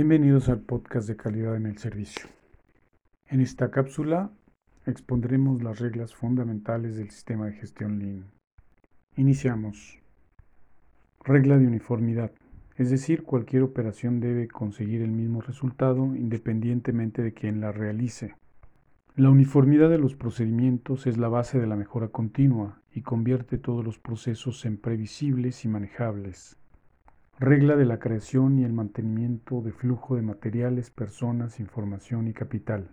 Bienvenidos al podcast de calidad en el servicio. En esta cápsula expondremos las reglas fundamentales del sistema de gestión Lean. Iniciamos. Regla de uniformidad, es decir, cualquier operación debe conseguir el mismo resultado independientemente de quien la realice. La uniformidad de los procedimientos es la base de la mejora continua y convierte todos los procesos en previsibles y manejables. Regla de la creación y el mantenimiento de flujo de materiales, personas, información y capital.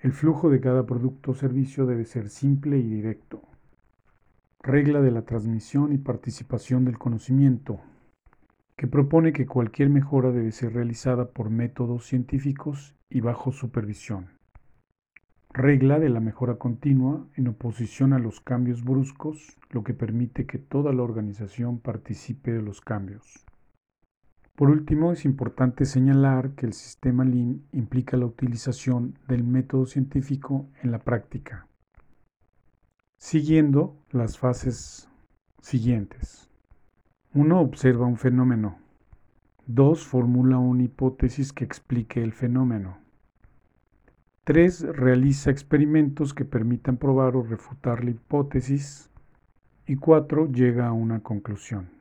El flujo de cada producto o servicio debe ser simple y directo. Regla de la transmisión y participación del conocimiento, que propone que cualquier mejora debe ser realizada por métodos científicos y bajo supervisión. Regla de la mejora continua en oposición a los cambios bruscos, lo que permite que toda la organización participe de los cambios. Por último, es importante señalar que el sistema Lean implica la utilización del método científico en la práctica, siguiendo las fases siguientes. 1. Observa un fenómeno. 2. Formula una hipótesis que explique el fenómeno. 3. Realiza experimentos que permitan probar o refutar la hipótesis. Y 4. Llega a una conclusión.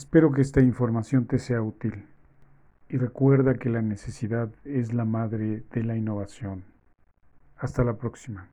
Espero que esta información te sea útil y recuerda que la necesidad es la madre de la innovación. Hasta la próxima.